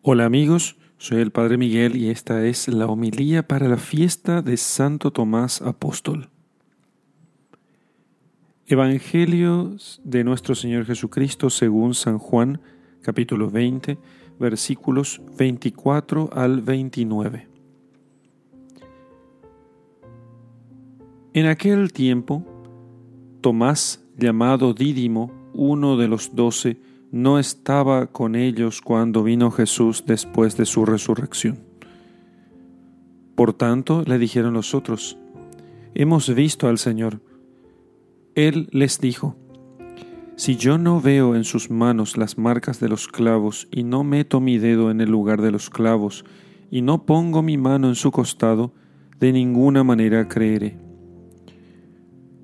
Hola amigos, soy el Padre Miguel y esta es la homilía para la fiesta de Santo Tomás Apóstol. Evangelio de nuestro Señor Jesucristo según San Juan, capítulo 20, versículos 24 al 29. En aquel tiempo, Tomás, llamado Dídimo, uno de los doce, no estaba con ellos cuando vino Jesús después de su resurrección. Por tanto, le dijeron los otros, Hemos visto al Señor. Él les dijo, Si yo no veo en sus manos las marcas de los clavos, y no meto mi dedo en el lugar de los clavos, y no pongo mi mano en su costado, de ninguna manera creeré.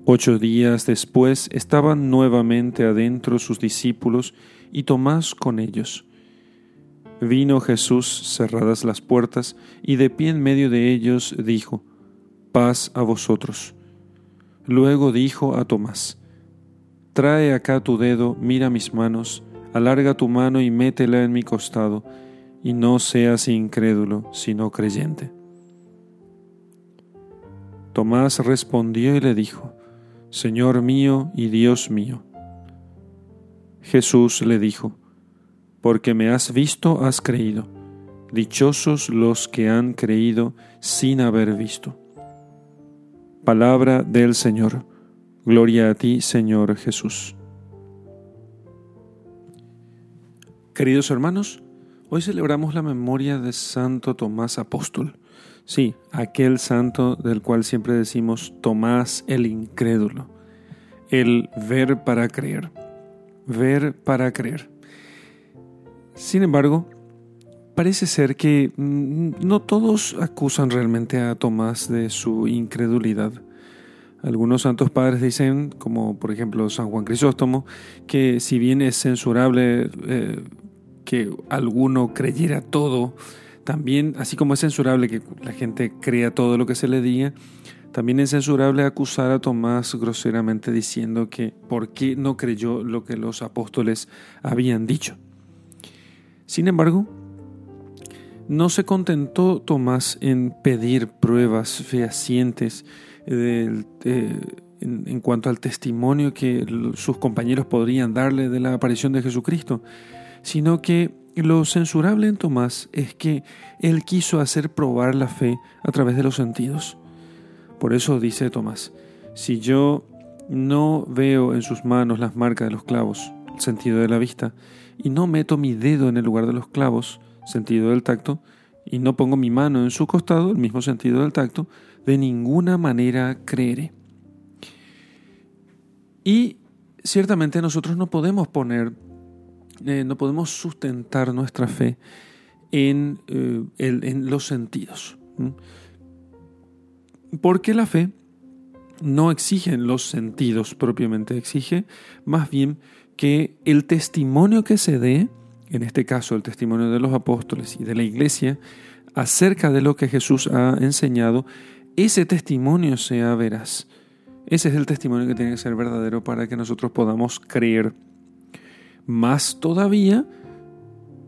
Ocho días después estaban nuevamente adentro sus discípulos y Tomás con ellos. Vino Jesús cerradas las puertas y de pie en medio de ellos dijo, Paz a vosotros. Luego dijo a Tomás, Trae acá tu dedo, mira mis manos, alarga tu mano y métela en mi costado, y no seas incrédulo, sino creyente. Tomás respondió y le dijo, Señor mío y Dios mío. Jesús le dijo, Porque me has visto, has creído. Dichosos los que han creído sin haber visto. Palabra del Señor. Gloria a ti, Señor Jesús. Queridos hermanos, hoy celebramos la memoria de Santo Tomás Apóstol. Sí, aquel santo del cual siempre decimos Tomás el incrédulo, el ver para creer ver para creer. Sin embargo, parece ser que mm, no todos acusan realmente a Tomás de su incredulidad. Algunos santos padres dicen, como por ejemplo San Juan Crisóstomo, que si bien es censurable eh, que alguno creyera todo, también, así como es censurable que la gente crea todo lo que se le diga, también es censurable acusar a Tomás groseramente diciendo que por qué no creyó lo que los apóstoles habían dicho. Sin embargo, no se contentó Tomás en pedir pruebas fehacientes en, en cuanto al testimonio que sus compañeros podrían darle de la aparición de Jesucristo, sino que lo censurable en Tomás es que él quiso hacer probar la fe a través de los sentidos. Por eso dice Tomás, si yo no veo en sus manos las marcas de los clavos, sentido de la vista, y no meto mi dedo en el lugar de los clavos, sentido del tacto, y no pongo mi mano en su costado, el mismo sentido del tacto, de ninguna manera creeré. Y ciertamente nosotros no podemos poner, eh, no podemos sustentar nuestra fe en, eh, en los sentidos. Porque la fe no exige los sentidos propiamente, exige más bien que el testimonio que se dé, en este caso el testimonio de los apóstoles y de la iglesia, acerca de lo que Jesús ha enseñado, ese testimonio sea veraz. Ese es el testimonio que tiene que ser verdadero para que nosotros podamos creer. Más todavía,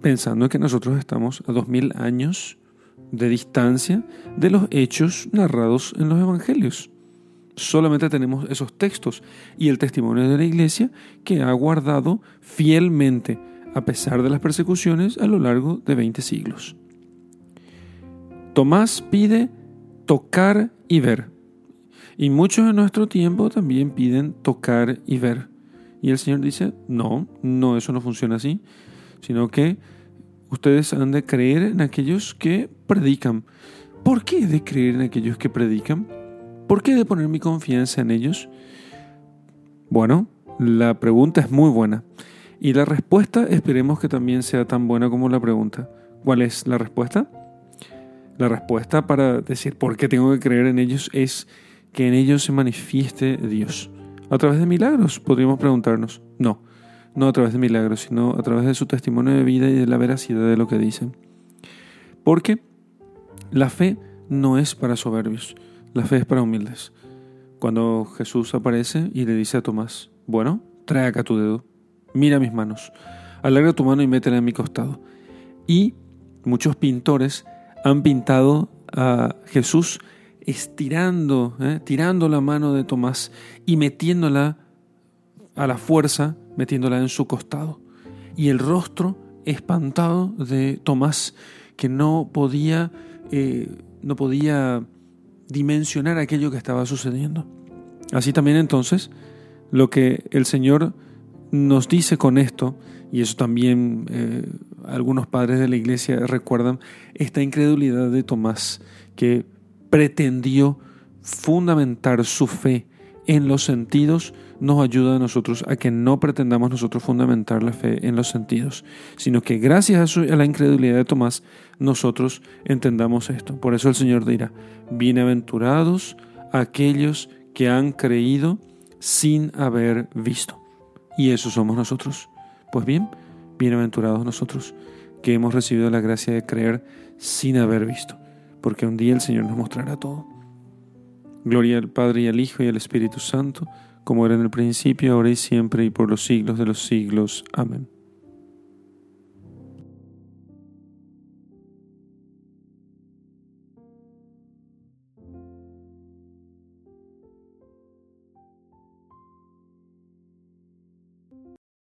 pensando que nosotros estamos a dos mil años de distancia de los hechos narrados en los evangelios. Solamente tenemos esos textos y el testimonio de la iglesia que ha guardado fielmente a pesar de las persecuciones a lo largo de 20 siglos. Tomás pide tocar y ver. Y muchos en nuestro tiempo también piden tocar y ver. Y el Señor dice, no, no, eso no funciona así, sino que ustedes han de creer en aquellos que predican. ¿Por qué de creer en aquellos que predican? ¿Por qué de poner mi confianza en ellos? Bueno, la pregunta es muy buena. Y la respuesta esperemos que también sea tan buena como la pregunta. ¿Cuál es la respuesta? La respuesta para decir por qué tengo que creer en ellos es que en ellos se manifieste Dios. A través de milagros, podríamos preguntarnos. No, no a través de milagros, sino a través de su testimonio de vida y de la veracidad de lo que dicen. Porque la fe no es para soberbios, la fe es para humildes. Cuando Jesús aparece y le dice a Tomás, bueno, trae acá tu dedo, mira mis manos, alarga tu mano y métela en mi costado. Y Muchos pintores han pintado a Jesús estirando, ¿eh? tirando la mano de Tomás y metiéndola a la fuerza, metiéndola en su costado. Y el rostro espantado de Tomás, que no podía, eh, no podía dimensionar aquello que estaba sucediendo. Así también entonces, lo que el Señor nos dice con esto, y eso también eh, algunos padres de la iglesia recuerdan, esta incredulidad de Tomás, que pretendió fundamentar su fe en los sentidos, nos ayuda a nosotros a que no pretendamos nosotros fundamentar la fe en los sentidos, sino que gracias a, a la incredulidad de Tomás, nosotros entendamos esto. Por eso el Señor dirá, bienaventurados aquellos que han creído sin haber visto. Y eso somos nosotros. Pues bien, bienaventurados nosotros que hemos recibido la gracia de creer sin haber visto, porque un día el Señor nos mostrará todo. Gloria al Padre y al Hijo y al Espíritu Santo, como era en el principio, ahora y siempre, y por los siglos de los siglos. Amén.